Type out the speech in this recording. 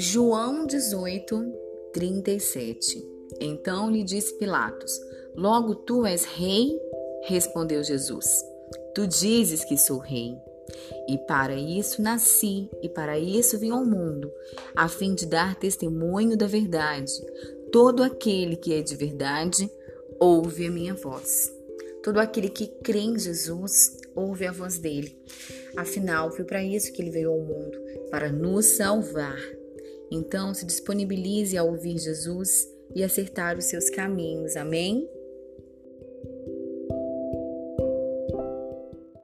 João 18, 37 Então lhe disse Pilatos: Logo tu és rei? Respondeu Jesus: Tu dizes que sou rei. E para isso nasci, e para isso vim ao mundo, a fim de dar testemunho da verdade. Todo aquele que é de verdade ouve a minha voz. Todo aquele que crê em Jesus ouve a voz dele. Afinal, foi para isso que ele veio ao mundo para nos salvar. Então, se disponibilize a ouvir Jesus e acertar os seus caminhos. Amém?